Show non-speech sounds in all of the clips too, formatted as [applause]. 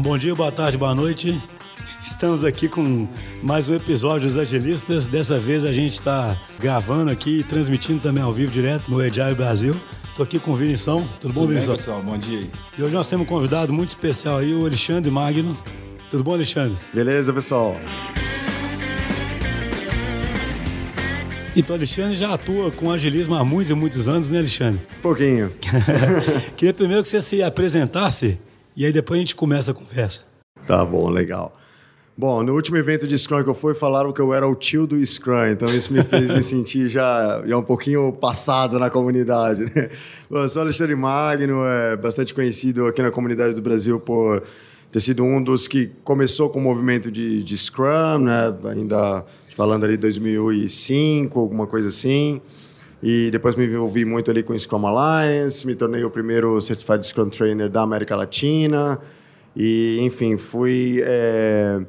Então, bom dia, boa tarde, boa noite. Estamos aqui com mais um episódio dos Agilistas. Dessa vez a gente está gravando aqui e transmitindo também ao vivo direto no Agile Brasil. Estou aqui com o Vinição. Tudo bom, Tudo Vinição? bem, pessoal? Bom dia aí. E hoje nós temos um convidado muito especial aí, o Alexandre Magno. Tudo bom, Alexandre? Beleza, pessoal? Então, Alexandre já atua com agilismo há muitos e muitos anos, né, Alexandre? Pouquinho. [laughs] Queria primeiro que você se apresentasse e aí depois a gente começa a conversa. Tá bom, legal. Bom, no último evento de Scrum que eu fui, falaram que eu era o tio do Scrum, então isso me fez me [laughs] sentir já, já um pouquinho passado na comunidade. Né? Bom, eu sou Alexandre Magno, é bastante conhecido aqui na comunidade do Brasil por ter sido um dos que começou com o movimento de, de Scrum, né? ainda falando ali 2005, alguma coisa assim. E depois me envolvi muito ali com o Scrum Alliance, me tornei o primeiro Certified Scrum Trainer da América Latina. E, enfim, fui é,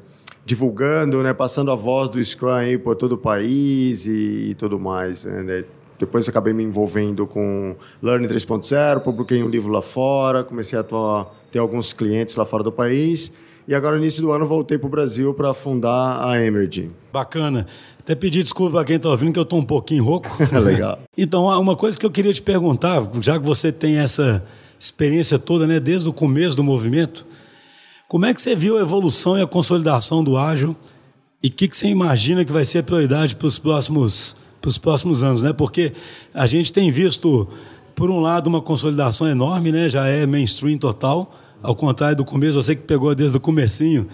divulgando, né, passando a voz do Scrum aí por todo o país e, e tudo mais. Né? Depois acabei me envolvendo com Learning 3.0, publiquei um livro lá fora, comecei a atuar, ter alguns clientes lá fora do país. E agora, no início do ano, voltei para o Brasil para fundar a Emergy. Bacana. Até pedir desculpa para quem está ouvindo, que eu estou um pouquinho rouco. [laughs] Legal. Então, uma coisa que eu queria te perguntar, já que você tem essa experiência toda, né, desde o começo do movimento, como é que você viu a evolução e a consolidação do ágil e o que, que você imagina que vai ser a prioridade para os próximos, pros próximos anos? Né? Porque a gente tem visto, por um lado, uma consolidação enorme, né? já é mainstream total, ao contrário do começo, você que pegou desde o comecinho,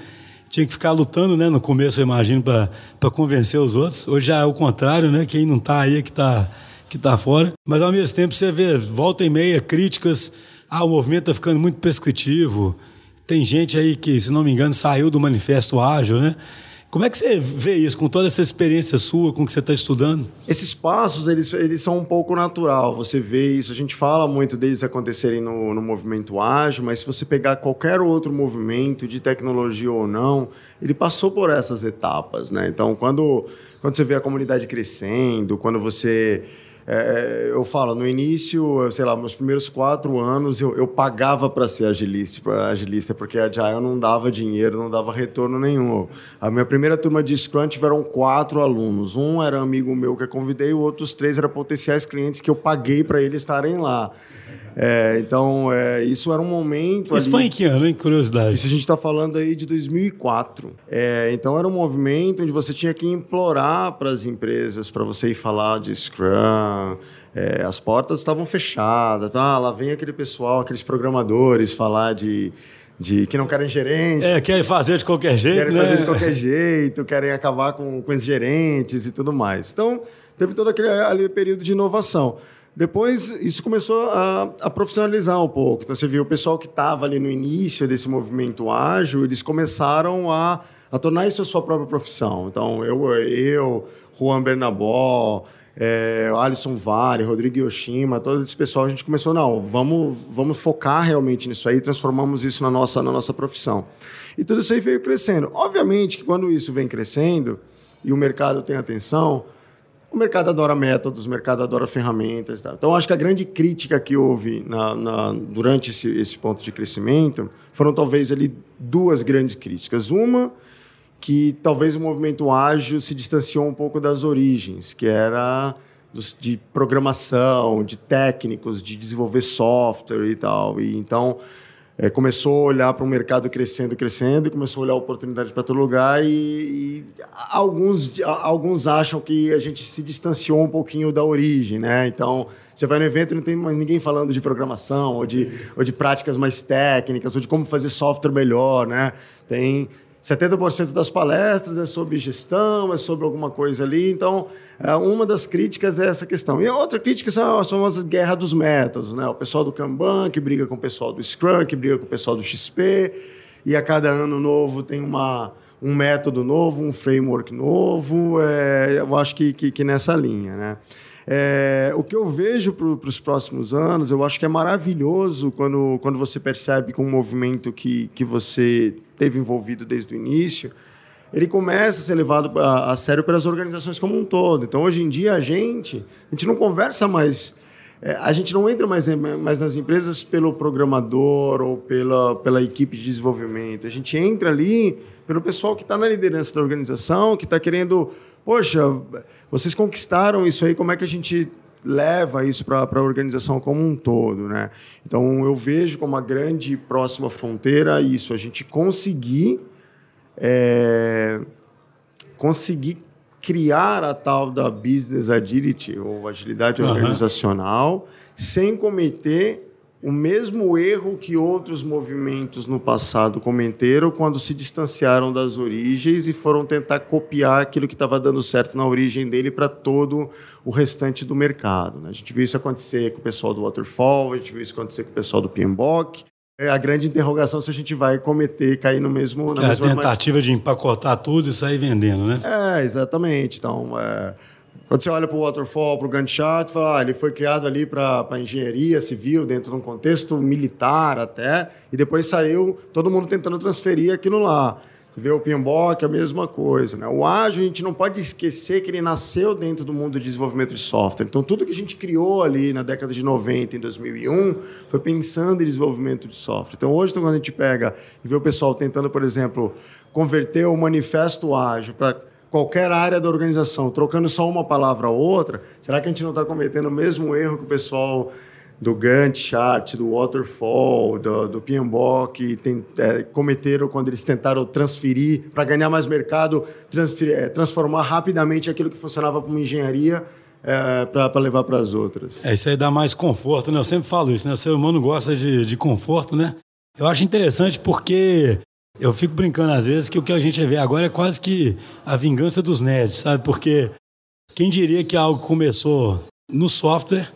tinha que ficar lutando né, no começo, eu imagino, para convencer os outros. Hoje já é o contrário, né? quem não está aí é que está que tá fora. Mas, ao mesmo tempo, você vê volta e meia críticas, ah, o movimento está ficando muito prescritivo, tem gente aí que, se não me engano, saiu do manifesto ágil, né? Como é que você vê isso, com toda essa experiência sua, com o que você está estudando? Esses passos, eles, eles são um pouco natural. Você vê isso, a gente fala muito deles acontecerem no, no movimento ágil, mas se você pegar qualquer outro movimento, de tecnologia ou não, ele passou por essas etapas, né? Então, quando, quando você vê a comunidade crescendo, quando você... É, eu falo, no início, sei lá, meus primeiros quatro anos, eu, eu pagava para ser agilista, agilista, porque a Agile não dava dinheiro, não dava retorno nenhum. A minha primeira turma de Scrum tiveram quatro alunos. Um era amigo meu que eu convidei, os outros três eram potenciais clientes que eu paguei para eles estarem lá. É, então, é, isso era um momento. Isso ali... foi em que ano, hein? Curiosidade. Isso a gente está falando aí de 2004. É, então, era um movimento onde você tinha que implorar para as empresas para você ir falar de Scrum. É, as portas estavam fechadas. Tá? Lá vem aquele pessoal, aqueles programadores falar de de que não querem gerentes. É, querem fazer de qualquer jeito, querem né? fazer de qualquer [laughs] jeito, querem acabar com, com os gerentes e tudo mais. Então, teve todo aquele ali, período de inovação. Depois, isso começou a, a, profissionalizar um pouco. Então, você viu o pessoal que estava ali no início desse movimento ágil, eles começaram a, a tornar isso a sua própria profissão. Então, eu, eu Juan Bernabó, é, Alisson Vale, Rodrigo Yoshima, todo esse pessoal, a gente começou, não, vamos, vamos focar realmente nisso aí, transformamos isso na nossa, na nossa profissão. E tudo isso aí veio crescendo. Obviamente que quando isso vem crescendo e o mercado tem atenção, o mercado adora métodos, o mercado adora ferramentas. Tá? Então, acho que a grande crítica que houve na, na, durante esse, esse ponto de crescimento foram talvez ali duas grandes críticas. Uma, que talvez o movimento ágil se distanciou um pouco das origens, que era dos, de programação, de técnicos, de desenvolver software e tal. E então é, começou a olhar para o mercado crescendo, crescendo, e começou a olhar oportunidades para todo lugar. E, e, alguns, alguns acham que a gente se distanciou um pouquinho da origem, né? Então, você vai no evento e não tem mais ninguém falando de programação, ou de, ou de práticas mais técnicas, ou de como fazer software melhor, né? Tem 70% das palestras é sobre gestão, é sobre alguma coisa ali. Então, é, uma das críticas é essa questão. E a outra crítica são as famosas guerras dos métodos. Né? O pessoal do Kanban que briga com o pessoal do Scrum, que briga com o pessoal do XP. E a cada ano novo tem uma, um método novo, um framework novo. É, eu acho que, que, que nessa linha. Né? É, o que eu vejo para os próximos anos, eu acho que é maravilhoso quando, quando você percebe que um movimento que, que você teve envolvido desde o início, ele começa a ser levado a, a sério pelas organizações como um todo. Então, hoje em dia, a gente, a gente não conversa mais é, a gente não entra mais, mais nas empresas pelo programador ou pela, pela equipe de desenvolvimento. A gente entra ali pelo pessoal que está na liderança da organização, que está querendo, poxa, vocês conquistaram isso aí, como é que a gente leva isso para a organização como um todo, né? Então eu vejo como uma grande próxima fronteira isso, a gente conseguir é, conseguir criar a tal da business agility ou agilidade uhum. organizacional sem cometer o mesmo erro que outros movimentos no passado cometeram quando se distanciaram das origens e foram tentar copiar aquilo que estava dando certo na origem dele para todo o restante do mercado. Né? A gente viu isso acontecer com o pessoal do Waterfall, a gente viu isso acontecer com o pessoal do PMBOK, é a grande interrogação se a gente vai cometer, cair no mesmo. Na é mesma a tentativa de empacotar tudo e sair vendendo, né? É, exatamente. Então, é, quando você olha para o Waterfall, para o Gantt chart, fala, ah, ele foi criado ali para engenharia civil, dentro de um contexto militar até, e depois saiu todo mundo tentando transferir aquilo lá. Você vê o PMBOK, a mesma coisa. Né? O ágil, a gente não pode esquecer que ele nasceu dentro do mundo de desenvolvimento de software. Então, tudo que a gente criou ali na década de 90, em 2001, foi pensando em desenvolvimento de software. Então, hoje, quando a gente pega e vê o pessoal tentando, por exemplo, converter o manifesto ágil para qualquer área da organização, trocando só uma palavra ou outra, será que a gente não está cometendo o mesmo erro que o pessoal do Gantt chart, do Waterfall, do, do PMBOK, é, cometeram quando eles tentaram transferir para ganhar mais mercado, é, transformar rapidamente aquilo que funcionava como engenharia é, para levar para as outras. É, isso aí dá mais conforto, né? Eu sempre falo isso, né? O ser humano gosta de, de conforto, né? Eu acho interessante porque eu fico brincando às vezes que o que a gente vê agora é quase que a vingança dos nerds, sabe? Porque quem diria que algo começou no software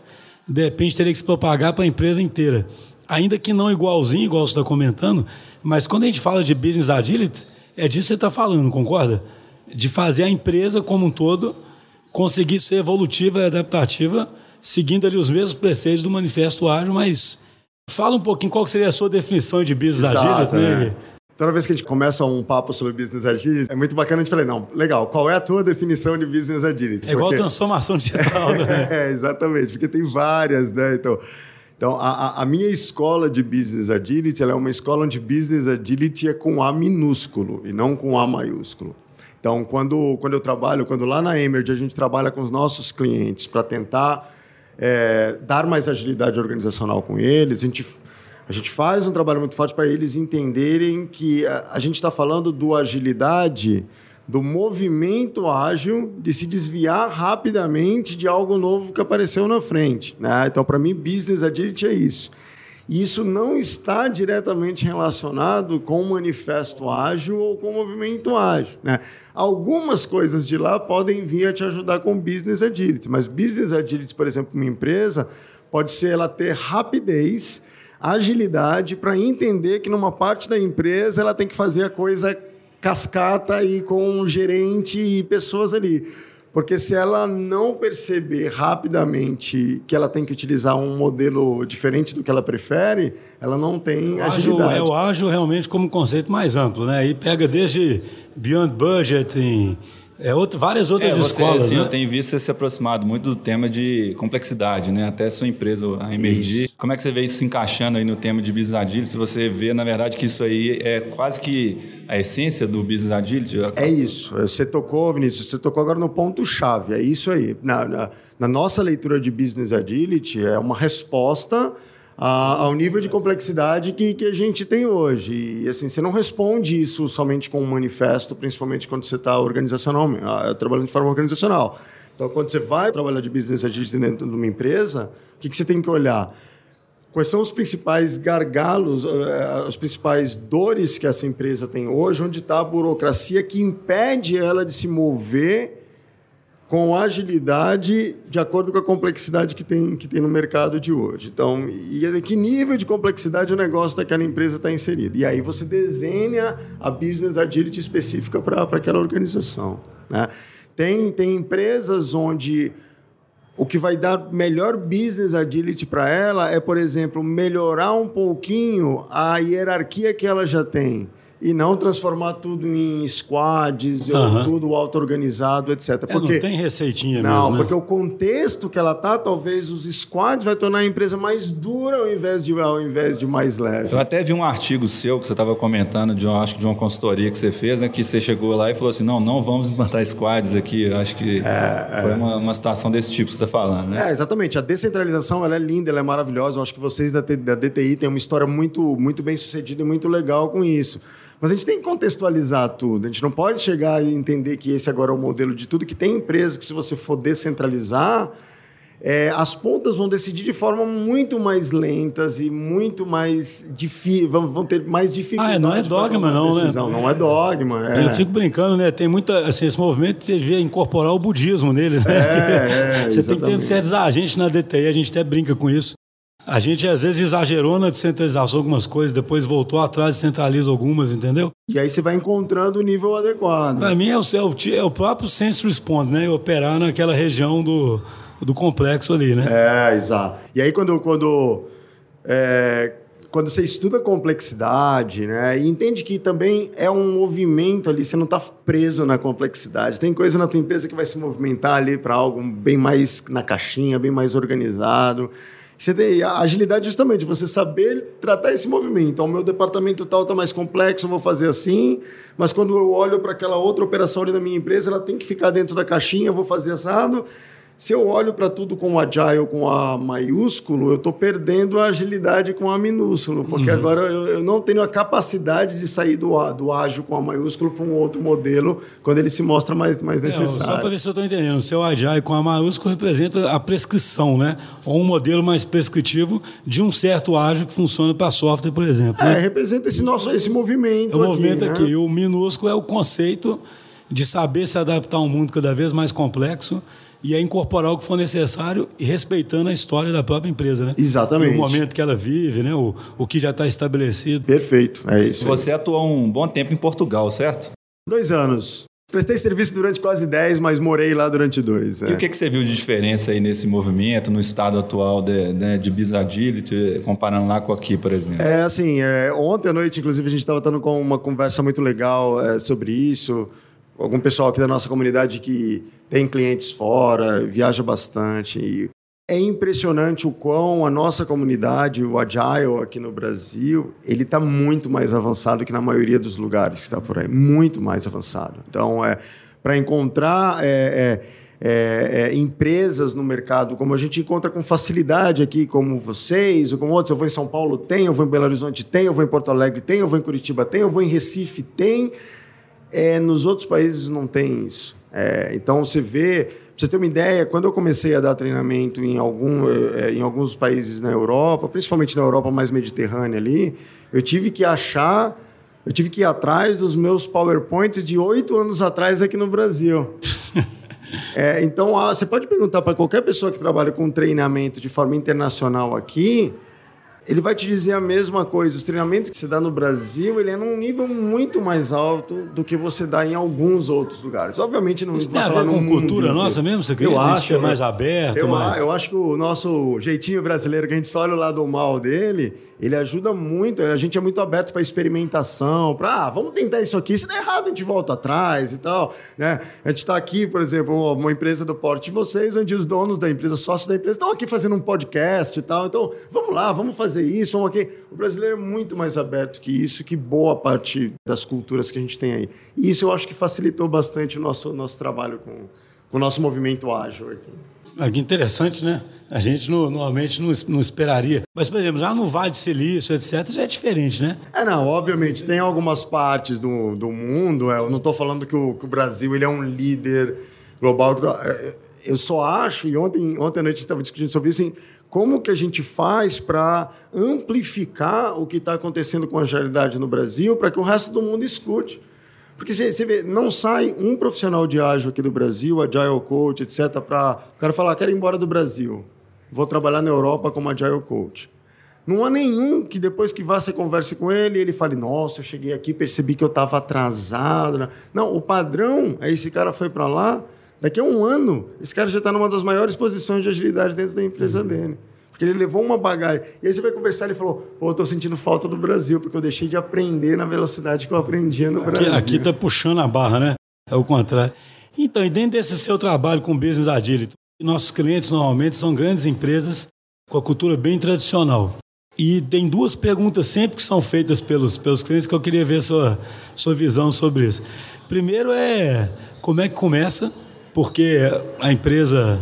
de repente teria que se propagar para a empresa inteira. Ainda que não igualzinho, igual você está comentando, mas quando a gente fala de business agility, é disso que você está falando, concorda? De fazer a empresa como um todo conseguir ser evolutiva e adaptativa, seguindo ali os mesmos preceitos do Manifesto Ágil, mas fala um pouquinho qual seria a sua definição de business Exato, agility, né? né? Toda vez que a gente começa um papo sobre business agility, é muito bacana a gente falar, não, legal, qual é a tua definição de business agility? É igual porque... transformação digital, né? [laughs] é, exatamente, porque tem várias, né? Então, então a, a, minha escola de business agility é uma escola onde business agility é com A minúsculo e não com A maiúsculo. Então, quando, quando eu trabalho, quando lá na Emerge a gente trabalha com os nossos clientes para tentar é, dar mais agilidade organizacional com eles, a gente a gente faz um trabalho muito forte para eles entenderem que a, a gente está falando do agilidade, do movimento ágil, de se desviar rapidamente de algo novo que apareceu na frente. Né? Então, para mim, business agility é isso. E isso não está diretamente relacionado com o manifesto ágil ou com o movimento ágil. Né? Algumas coisas de lá podem vir a te ajudar com business agility, mas business agility, por exemplo, uma empresa, pode ser ela ter rapidez agilidade para entender que numa parte da empresa ela tem que fazer a coisa cascata e com um gerente e pessoas ali. Porque se ela não perceber rapidamente que ela tem que utilizar um modelo diferente do que ela prefere, ela não tem o agilidade. Ágil, é o ágil realmente como conceito mais amplo, né? E pega desde beyond budgeting, é, outro, várias outras é, você, escolas. Assim, né? Eu tenho visto você se aproximado muito do tema de complexidade, né? Até sua empresa, a Emergir. Como é que você vê isso se encaixando aí no tema de Business Agility? Se você vê, na verdade, que isso aí é quase que a essência do Business Agility? É isso. Você tocou, Vinícius, você tocou agora no ponto-chave. É isso aí. Na, na, na nossa leitura de Business Agility, é uma resposta a, ao nível de complexidade que, que a gente tem hoje. E assim, você não responde isso somente com um manifesto, principalmente quando você está organizacionalmente, ah, trabalhando de forma organizacional. Então, quando você vai trabalhar de business agility dentro de uma empresa, o que, que você tem que olhar? Quais são os principais gargalos, eh, as principais dores que essa empresa tem hoje? Onde está a burocracia que impede ela de se mover com agilidade de acordo com a complexidade que tem, que tem no mercado de hoje. Então, e a que nível de complexidade o negócio daquela empresa está inserido. E aí você desenha a business agility específica para aquela organização. Né? Tem, tem empresas onde o que vai dar melhor business agility para ela é, por exemplo, melhorar um pouquinho a hierarquia que ela já tem e não transformar tudo em squads Aham. ou tudo auto-organizado, etc. É, Porque não tem receitinha não, mesmo, né? porque o contexto que ela tá, talvez os squads vai tornar a empresa mais dura ao invés de ao invés de mais leve. Eu até vi um artigo seu que você estava comentando, de, acho que de uma consultoria que você fez, né? Que você chegou lá e falou assim: não, não vamos implantar squads aqui. Eu acho que foi uma, uma situação desse tipo que você está falando, né? É, exatamente. A descentralização ela é linda, ela é maravilhosa. Eu acho que vocês da, da DTI têm uma história muito, muito bem sucedida e muito legal com isso. Mas a gente tem que contextualizar tudo. A gente não pode chegar e entender que esse agora é o modelo de tudo, que tem empresas que, se você for descentralizar, é, as pontas vão decidir de forma muito mais lentas e muito mais difícil, vão, vão ter mais dificuldade. Ah, não é dogma, não, né? Não é dogma. É. Eu fico brincando, né? Tem muita. Assim, esse movimento você devia incorporar o budismo nele, né? É, é, [laughs] você tem que ter certos agentes na DTI, a gente até brinca com isso. A gente às vezes exagerou na descentralização de algumas coisas, depois voltou atrás e centraliza algumas, entendeu? E aí você vai encontrando o nível adequado. Para mim é o, é, o, é o próprio sense response, né? Operar naquela região do, do complexo ali, né? É, exato. E aí quando, quando, é, quando você estuda complexidade, né, e entende que também é um movimento ali, você não está preso na complexidade. Tem coisa na tua empresa que vai se movimentar ali para algo bem mais na caixinha, bem mais organizado. Você tem a agilidade justamente, você saber tratar esse movimento. O meu departamento tal está mais complexo, vou fazer assim, mas quando eu olho para aquela outra operação ali da minha empresa, ela tem que ficar dentro da caixinha, vou fazer assado. Se eu olho para tudo com o agile com A maiúsculo, eu estou perdendo a agilidade com A minúsculo, porque Uhum. agora eu, eu não tenho a capacidade de sair do, do ágil com A maiúsculo para um outro modelo quando ele se mostra mais, mais É, só necessário. para ver se eu estou entendendo. O seu Agile com a maiúscula representa a prescrição, né? Ou um modelo mais prescritivo de um certo ágil que funciona para software, por exemplo. É, né? representa esse nosso esse movimento É o movimento aqui. aqui. né? O minúsculo é o conceito de saber se adaptar a um mundo cada vez mais complexo e é incorporar o que for necessário e respeitando a história da própria empresa, né? Exatamente. E o momento que ela vive, né? O, o que já está estabelecido. Perfeito, é isso. aí. Você atuou um bom tempo em Portugal, certo? Dois anos. Prestei serviço durante quase dez, mas morei lá durante dois. E é. o que, que você viu de diferença aí nesse movimento, no estado atual de, né, de comparando lá com aqui, por exemplo? É assim, é, ontem à noite, inclusive, a gente estava tendo com uma conversa muito legal é, sobre isso. Algum pessoal aqui da nossa comunidade que tem clientes fora, viaja bastante. É impressionante o quão a nossa comunidade, o Agile aqui no Brasil, ele está muito mais avançado que na maioria dos lugares que está por aí. Muito mais avançado. Então, é, para encontrar é, é, é, é, empresas no mercado, como a gente encontra com facilidade aqui, como vocês, ou como outros. Eu vou em São Paulo, tem, eu vou em Belo Horizonte, tem, eu vou em Porto Alegre, tem, eu vou em Curitiba, tem, eu vou em Recife, tem. É, nos outros países não tem isso. É, então você vê, pra você ter uma ideia, quando eu comecei a dar treinamento em, algum, eh, em alguns países na Europa, principalmente na Europa mais mediterrânea ali, eu tive que achar, eu tive que ir atrás dos meus PowerPoints de oito anos atrás aqui no Brasil. [laughs] É, então, você pode perguntar para qualquer pessoa que trabalha com treinamento de forma internacional aqui, ele vai te dizer a mesma coisa. Os treinamentos que você dá no Brasil, ele é num nível muito mais alto do que você dá em alguns outros lugares. Obviamente, não Isso tem a ver com mundo cultura inteiro. nossa mesmo? Você quer Eu acho, ser né? mais aberto? Eu, mais... eu acho que o nosso jeitinho brasileiro, que a gente só olha o lado mal dele, ele ajuda muito. A gente é muito aberto para experimentação, para ah, vamos tentar isso aqui. Se der errado, a gente volta atrás e tal. Né? A gente está aqui, por exemplo, uma- empresa do porte de vocês, onde os donos da empresa, sócios da empresa, estão aqui fazendo um podcast e tal. Então, vamos lá, vamos fazer isso, vamos aqui. O brasileiro é muito mais aberto que isso, que boa parte das culturas que a gente tem aí. E isso eu acho que facilitou bastante o nosso, nosso trabalho com, com o nosso movimento ágil aqui. Ah, que interessante, né? A gente normalmente não, não esperaria. Mas, por exemplo, já no Vale do Silício, etc., já é diferente, né? É, não, obviamente, tem algumas partes do, do mundo, é, eu não estou falando que o, que o Brasil ele é um líder global. é, Eu só acho, e ontem, ontem à noite a gente estava discutindo sobre isso, assim, como que a gente faz para amplificar o que está acontecendo com a agilidade no Brasil para que o resto do mundo escute. Porque você, vê, não sai um profissional de ágil aqui do Brasil, Agile Coach, etc., para o cara falar, quero ir embora do Brasil, vou trabalhar na Europa como Agile Coach. Não há nenhum que depois que vá você converse com ele, ele fale, nossa, eu cheguei aqui, percebi que eu estava atrasado. né? Não, o padrão é esse cara foi para lá, daqui a um ano, esse cara já está numa das maiores posições de agilidade dentro da empresa dele. Porque ele levou uma bagagem. E aí você vai conversar, ele falou: pô, eu tô sentindo falta do Brasil, porque eu deixei de aprender na velocidade que eu aprendia no Aqui, Brasil. aqui tá puxando a barra, né? É o contrário. Então, e dentro desse seu trabalho com Business Agility, nossos clientes normalmente são grandes empresas com a cultura bem tradicional. E tem duas perguntas sempre que são feitas pelos, pelos clientes que eu queria ver sua, sua visão sobre isso. Primeiro é como é que começa, porque a empresa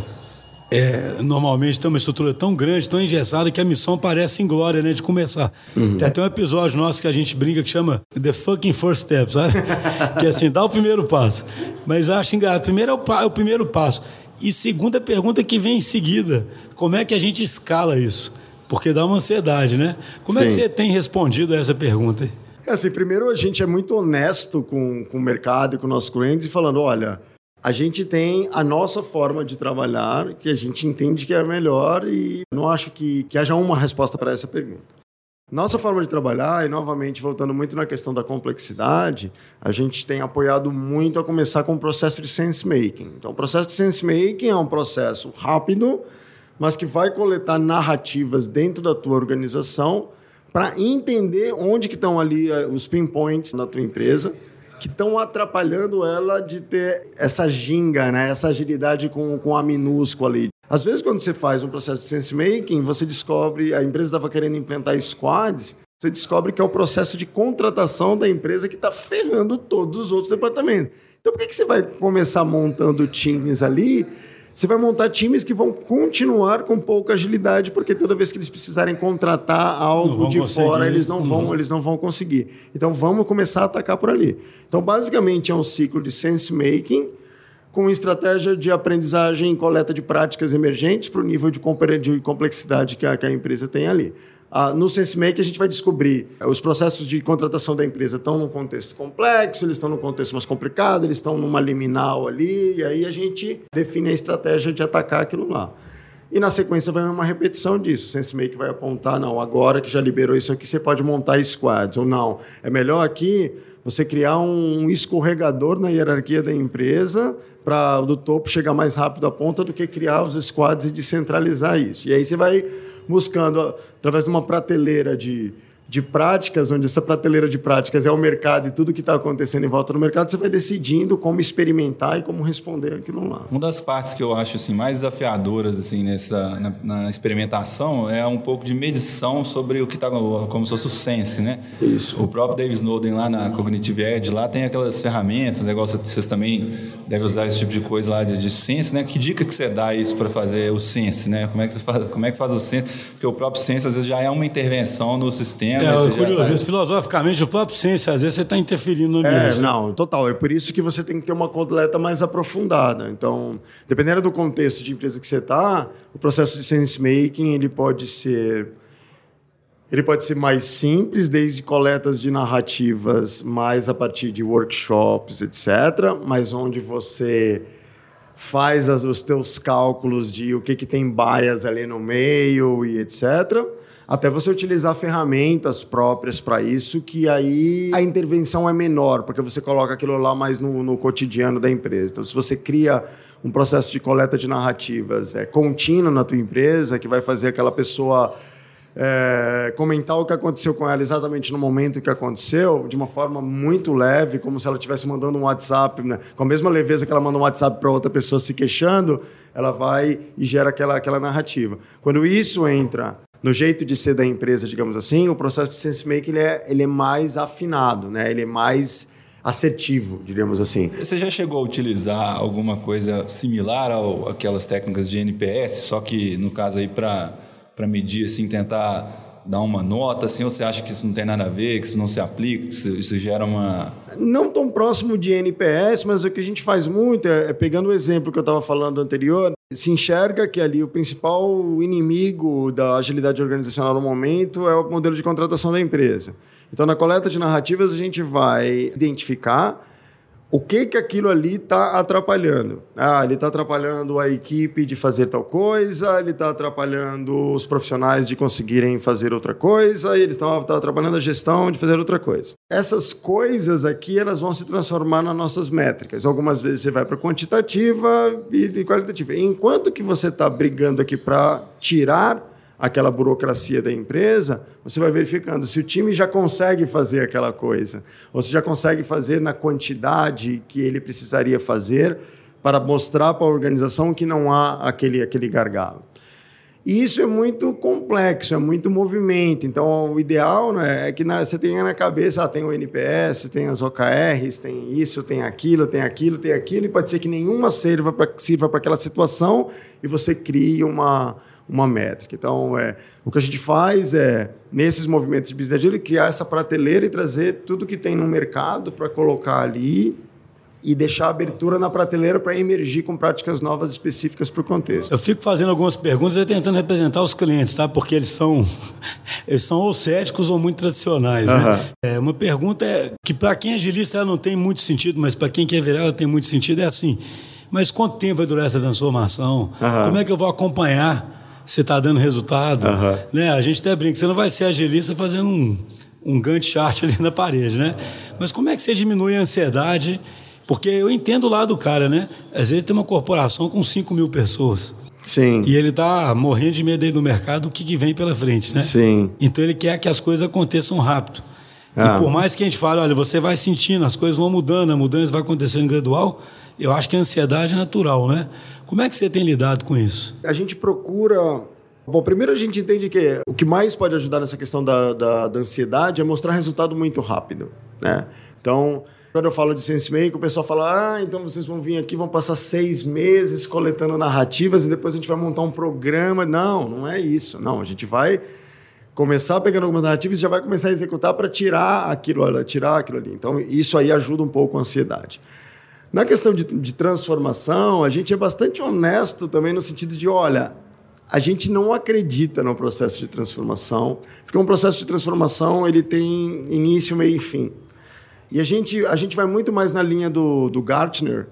é, normalmente tem uma estrutura tão grande, tão engessada, que a missão parece inglória, né? De começar. Uhum. Tem até um episódio nosso que a gente brinca que chama The Fucking First Step, sabe? [laughs] que é assim, dá o primeiro passo. Mas acho engraçado. Primeiro é o, é o primeiro passo. E segunda pergunta que vem em seguida: como é que a gente escala isso? Porque dá uma ansiedade, né? Como Sim. é que você tem respondido a essa pergunta? É assim, primeiro a gente é muito honesto com, com o mercado e com nossos clientes, falando: olha, a gente tem a nossa forma de trabalhar, que a gente entende que é a melhor, e não acho que, que haja uma resposta para essa pergunta. Nossa forma de trabalhar, e novamente voltando muito na questão da complexidade, a gente tem apoiado muito a começar com o processo de sense making. Então, o processo de sense making é um processo rápido, mas que vai coletar narrativas dentro da tua organização para entender onde que estão ali eh, os pinpoints na tua empresa que estão atrapalhando ela de ter essa ginga, né? essa agilidade com, com a minúscula ali. Às vezes, quando você faz um processo de sense making, você descobre, a empresa estava querendo implementar squads, você descobre que é o processo de contratação da empresa que está ferrando todos os outros departamentos. Então, por que, que você vai começar montando times ali você vai montar times que vão continuar com pouca agilidade, porque toda vez que eles precisarem contratar algo de fora, eles não vão, uhum. eles não vão conseguir. Então vamos começar a atacar por ali. Então basicamente é um ciclo de sense making com estratégia de aprendizagem e coleta de práticas emergentes para o nível de complexidade que a, que a empresa tem ali. Ah, no SenseMake, a gente vai descobrir eh, os processos de contratação da empresa estão num contexto complexo, eles estão num contexto mais complicado, eles estão numa liminal ali, e aí a gente define a estratégia de atacar aquilo lá. E na sequência vai uma repetição disso. O SenseMake vai apontar, não, agora que já liberou isso aqui, você pode montar squads. Ou não, é melhor aqui você criar um escorregador na hierarquia da empresa para do topo chegar mais rápido à ponta do que criar os squads e descentralizar isso. E aí você vai buscando, através de uma prateleira de de práticas, onde essa prateleira de práticas é o mercado e tudo que está acontecendo em volta do mercado, você vai decidindo como experimentar e como responder aquilo lá. Uma das partes que eu acho assim, mais desafiadoras assim, nessa, na, na experimentação é um pouco de medição sobre o que está como se fosse o sense, né? Isso. O próprio Dave Snowden lá na Cognitive Edge, lá tem aquelas ferramentas, negócio, vocês também devem usar esse tipo de coisa lá de, de sense, né? Que dica que você dá isso para fazer o sense, né? Como é que você faz, como é que faz o sense? Porque o próprio sense às vezes já é uma intervenção no sistema é, é curioso. Às vezes, filosoficamente, o próprio ciência, às vezes você está interferindo no ambiente. É, não, total. É por isso que você tem que ter uma coleta mais aprofundada. Então, dependendo do contexto de empresa que você está, o processo de sense making ele pode ser ele pode ser mais simples, desde coletas de narrativas, mais a partir de workshops, etc., mas onde você faz as, os teus cálculos de o que, que tem bias ali no meio e etc., até você utilizar ferramentas próprias para isso, que aí a intervenção é menor, porque você coloca aquilo lá mais no, no, cotidiano da empresa. Então, se você cria um processo de coleta de narrativas é, contínuo na tua empresa, que vai fazer aquela pessoa é, comentar o que aconteceu com ela exatamente no momento que aconteceu, de uma forma muito leve, como se ela estivesse mandando um WhatsApp, né? com a mesma leveza que ela manda um WhatsApp para outra pessoa se queixando, ela vai e gera aquela, aquela narrativa. Quando isso entra no jeito de ser da empresa, digamos assim, o processo de sense making ele é, ele é mais afinado, né? Ele é mais assertivo, diríamos assim. Você já chegou a utilizar alguma coisa similar ao, aquelas técnicas de NPS, só que no caso aí para para medir assim, tentar dar uma nota, assim, ou você acha que isso não tem nada a ver, que isso não se aplica, que isso, isso gera uma... Não tão próximo de NPS, mas o que a gente faz muito é, é pegando o exemplo que eu estava falando anterior, se enxerga que ali o principal inimigo da agilidade organizacional no momento é o modelo de contratação da empresa. Então, na coleta de narrativas, a gente vai identificar o que que aquilo ali está atrapalhando? Ah, ele está atrapalhando a equipe de fazer tal coisa, ele está atrapalhando os profissionais de conseguirem fazer outra coisa, e ele está tá atrapalhando a gestão de fazer outra coisa. Essas coisas aqui elas vão se transformar nas nossas métricas. Algumas vezes você vai para quantitativa e qualitativa. Enquanto que você está brigando aqui para tirar aquela burocracia da empresa, você vai verificando se o time já consegue fazer aquela coisa, ou se já consegue fazer na quantidade que ele precisaria fazer para mostrar para a organização que não há aquele, aquele gargalo. E isso é muito complexo, é muito movimento. Então, o ideal né, é que na, você tenha na cabeça, ah, tem o NPS, tem as OKRs, tem isso, tem aquilo, tem aquilo, tem aquilo, e pode ser que nenhuma sirva para aquela situação e você crie uma, uma métrica. Então, é, o que a gente faz é, nesses movimentos de business agility, criar essa prateleira e trazer tudo que tem no mercado para colocar ali e deixar a abertura na prateleira para emergir com práticas novas específicas para o contexto. Eu fico fazendo algumas perguntas e tentando representar os clientes, tá? Porque eles são [laughs] eles são ou céticos ou muito tradicionais, uhum. né? É, uma pergunta é que para quem é agilista ela não tem muito sentido, mas para quem quer virar ela tem muito sentido é assim. Mas quanto tempo vai durar essa transformação? Uhum. Como é que eu vou acompanhar se está dando resultado? Uhum. Né? A gente até brinca, você não vai ser agilista fazendo um um Gantt chart [laughs] ali na parede, né? Mas como é que você diminui a ansiedade porque eu entendo o lado do cara, né? Às vezes tem uma corporação com 5 mil pessoas. Sim. E ele está morrendo de medo aí do mercado, o que, que vem pela frente, né? Sim. Então ele quer que as coisas aconteçam rápido. Ah. E por mais que a gente fale, olha, você vai sentindo, as coisas vão mudando, a mudança vai acontecendo gradual, eu acho que a ansiedade é natural, né? Como é que você tem lidado com isso? A gente procura Bom, primeiro a gente entende que o que mais pode ajudar nessa questão da, da, da ansiedade é mostrar resultado muito rápido. Né? Então, quando eu falo de SenseMake, o pessoal fala: ah, então vocês vão vir aqui, vão passar seis meses coletando narrativas e depois a gente vai montar um programa. Não, não é isso. Não, a gente vai começar pegando algumas narrativas e já vai começar a executar para tirar aquilo, tirar aquilo ali. Então, isso aí ajuda um pouco a ansiedade. Na questão de, de transformação, a gente é bastante honesto também no sentido de, olha, a gente não acredita no processo de transformação, porque um processo de transformação ele tem início, meio e fim. E a gente, a gente vai muito mais na linha do, do Gartner.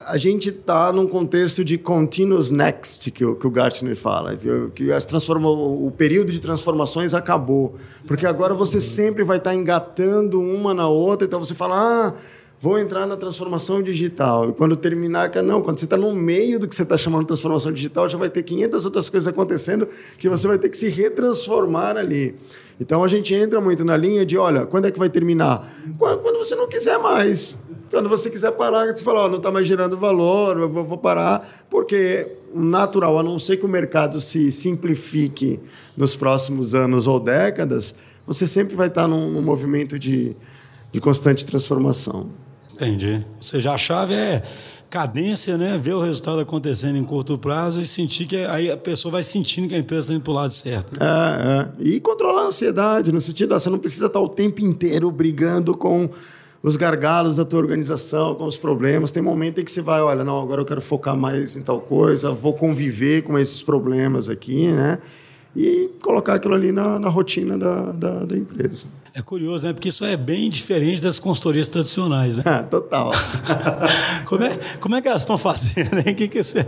A gente está num contexto de continuous next, que o, que o Gartner fala, que transforma, o período de transformações acabou. Porque agora você sempre vai estar tá engatando uma na outra, então você fala, ah, vou entrar na transformação digital. E quando terminar, não, quando você está no meio do que você está chamando de transformação digital, já vai ter 500 outras coisas acontecendo que você vai ter que se retransformar ali. Então a gente entra muito na linha de, olha, quando é que vai terminar? Quando você não quiser mais. Quando você quiser parar, você fala, oh, não está mais gerando valor, eu vou parar, porque natural, a não ser que o mercado se simplifique nos próximos anos ou décadas, você sempre vai estar num, num movimento de, de constante transformação. Entendi. Ou seja, a chave é cadência, né? Ver o resultado acontecendo em curto prazo e sentir que aí a pessoa vai sentindo que a empresa está indo para o lado certo. Né? É, é. E controlar a ansiedade, no sentido, você não precisa estar o tempo inteiro brigando com os gargalos da tua organização, com os problemas. Tem momento em que você vai, olha, não, agora eu quero focar mais em tal coisa, vou conviver com esses problemas aqui, né? e colocar aquilo ali na, na rotina da, da, da, empresa. É curioso, né? Porque isso é bem diferente das consultorias tradicionais, né? Ah, total. [laughs] como, é, como é que elas estão fazendo? Hein? Que que você...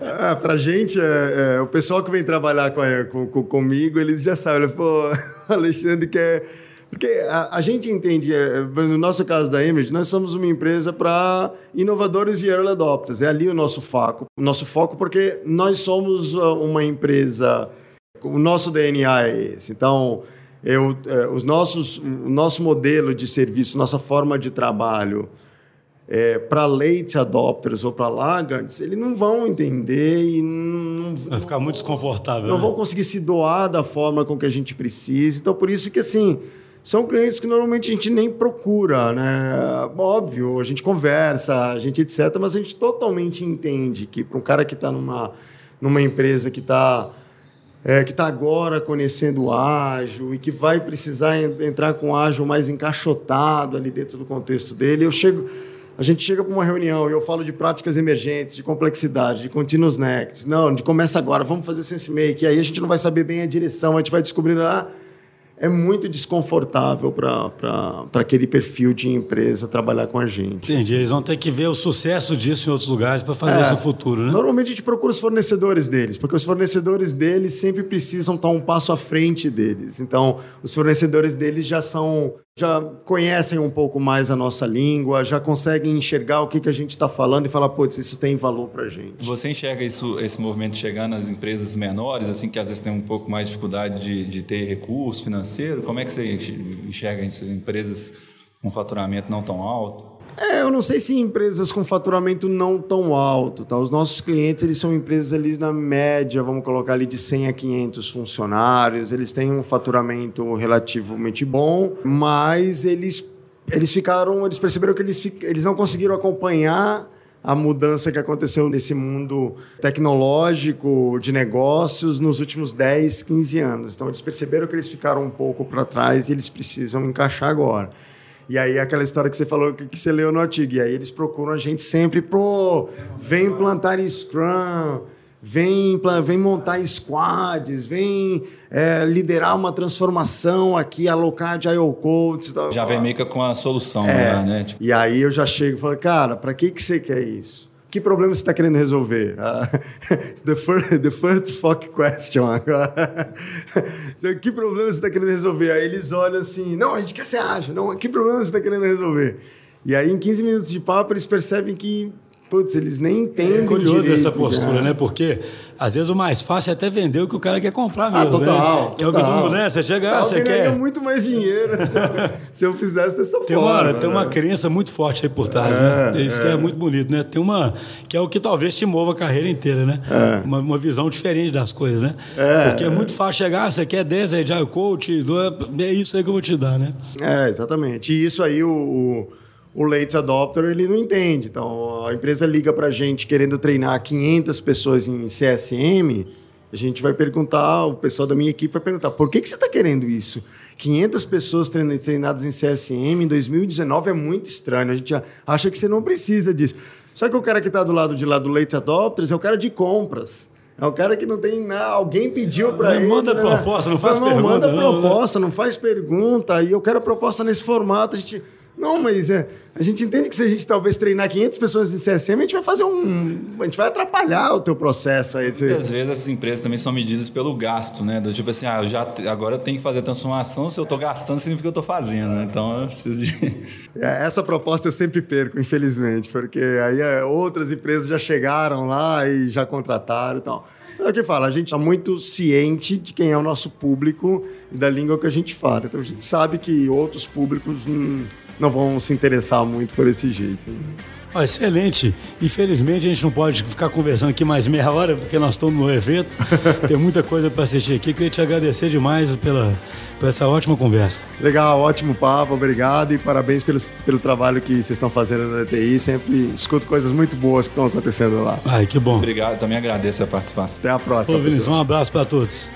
ah, Para a gente, é, é, o pessoal que vem trabalhar com, com, com, comigo, eles já sabem, pô, [laughs] Alexandre quer... Porque a, a, gente entende, é, no nosso caso da Emerge, nós somos uma empresa para inovadores e early adopters. É ali o nosso foco. O nosso foco porque nós somos uh, uma empresa o nosso DNA é esse. Então, eu, é, os nossos, o nosso modelo de serviço, nossa forma de trabalho, é, para late adopters ou para laggards, eles não vão entender e não, vai ficar muito desconfortável. Não né? vão conseguir se doar da forma com que a gente precisa. Então, por isso que assim são clientes que normalmente a gente nem procura, né? Óbvio, a gente conversa, a gente etc, mas a gente totalmente entende que para um cara que está numa, numa empresa que está é, que está agora conhecendo o ágil e que vai precisar entrar com o ágil mais encaixotado ali dentro do contexto dele. Eu chego, a gente chega para uma reunião e eu falo de práticas emergentes, de complexidade, de continuous next. Não, de começa agora, vamos fazer sense make. E aí a gente não vai saber bem a direção, a gente vai descobrir lá. Ah, é muito desconfortável para aquele perfil de empresa trabalhar com a gente. Entendi. Eles vão ter que ver o sucesso disso em outros lugares para fazer é, isso no futuro, né? Normalmente a gente procura os fornecedores deles, porque os fornecedores deles sempre precisam estar um passo à frente deles. Então, os fornecedores deles já são já conhecem um pouco mais a nossa língua, já conseguem enxergar o que, que a gente está falando e falar, putz, isso tem valor para a gente. Você enxerga isso, esse movimento chegar nas empresas menores, assim, que às vezes tem um pouco mais de dificuldade de, de ter recurso financeiro? Como é que você enxerga isso? Empresas com faturamento não tão alto? É, eu não sei se empresas com faturamento não tão alto, tá? Os nossos clientes, eles são empresas ali na média, vamos colocar ali de 100 a 500 funcionários, eles têm um faturamento relativamente bom, mas eles eles ficaram, eles perceberam que eles, eles não conseguiram acompanhar a mudança que aconteceu nesse mundo tecnológico de negócios nos últimos 10, 15 anos. Então eles perceberam que eles ficaram um pouco para trás e eles precisam encaixar agora. E aí aquela história que você falou que, que você leu no artigo. E aí eles procuram a gente sempre, pô, vem plantar Scrum, vem, vem montar squads, vem é, liderar uma transformação aqui, alocar de IO Codes. Já vem meio que com a solução, é, né? Tipo... E aí eu já chego e falo, cara, para que, que você quer isso? Que problema você está querendo resolver? Uh, [laughs] the, first, the first fuck question agora. [laughs] que problema você está querendo resolver? Aí eles olham assim, não, a gente quer ser ágil. Não, que problema você está querendo resolver? E aí, em 15 minutos de papo, eles percebem que putz, eles nem entendem. É curioso direito, essa postura, né? né? Porque às vezes o mais fácil é até vender o que o cara quer comprar mesmo. Ah, total. Né? Que é o que todo mundo, né? Você chega, ah, você quer. muito mais dinheiro se eu [laughs] fizesse dessa tem forma. Uma, tem uma né? crença muito forte aí por trás, né? é, né? Isso é. que é muito bonito, né? Tem uma. Que é o que talvez te mova a carreira inteira, né? É. Uma, uma, visão diferente das coisas, né? É, Porque é, muito fácil chegar, você quer 10 Agile Coach, é isso aí que eu vou te dar, né? É, exatamente. E isso aí o, o o late adopter ele não entende. Então, a empresa liga para a gente querendo treinar 500 pessoas em CSM, a gente vai perguntar, o pessoal da minha equipe vai perguntar, por que, que você está querendo isso? 500 pessoas treinadas em CSM em 2019 é muito estranho, a gente acha que você não precisa disso. Só que o cara que está do lado de lá do late adopters é o cara de compras. É o cara que não tem nada. Alguém pediu para ele. Manda né? proposta, não faz não, pergunta. Manda não, proposta, não faz pergunta. E eu quero proposta nesse formato. A gente não, mas é, a gente entende que se a gente talvez treinar 500 pessoas em CSM, a gente vai fazer um. A gente vai atrapalhar o teu processo aí. De... Muitas vezes essas empresas também são medidas pelo gasto, né? Do tipo assim, ah, eu já, agora eu tenho que fazer a transformação, se eu estou gastando, significa que eu estou fazendo, né? Então eu preciso de. [laughs] É, essa proposta eu sempre perco, infelizmente, porque aí é, outras empresas já chegaram lá e já contrataram e tal. É o que fala, a gente está muito ciente de quem é o nosso público e da língua que a gente fala. Então a gente sabe que outros públicos. Hum, não vão se interessar muito por esse jeito. Oh, excelente. Infelizmente a gente não pode ficar conversando aqui mais meia hora, porque nós estamos no evento. [laughs] Tem muita coisa para assistir aqui. Queria te agradecer demais pela, por essa ótima conversa. Legal, ótimo papo, obrigado e parabéns pelo, pelo trabalho que vocês estão fazendo na DTI. Sempre escuto coisas muito boas que estão acontecendo lá. Ai, que bom. Obrigado, também agradeço a participação. Até a próxima. Ô, Vinícius, um abraço para todos.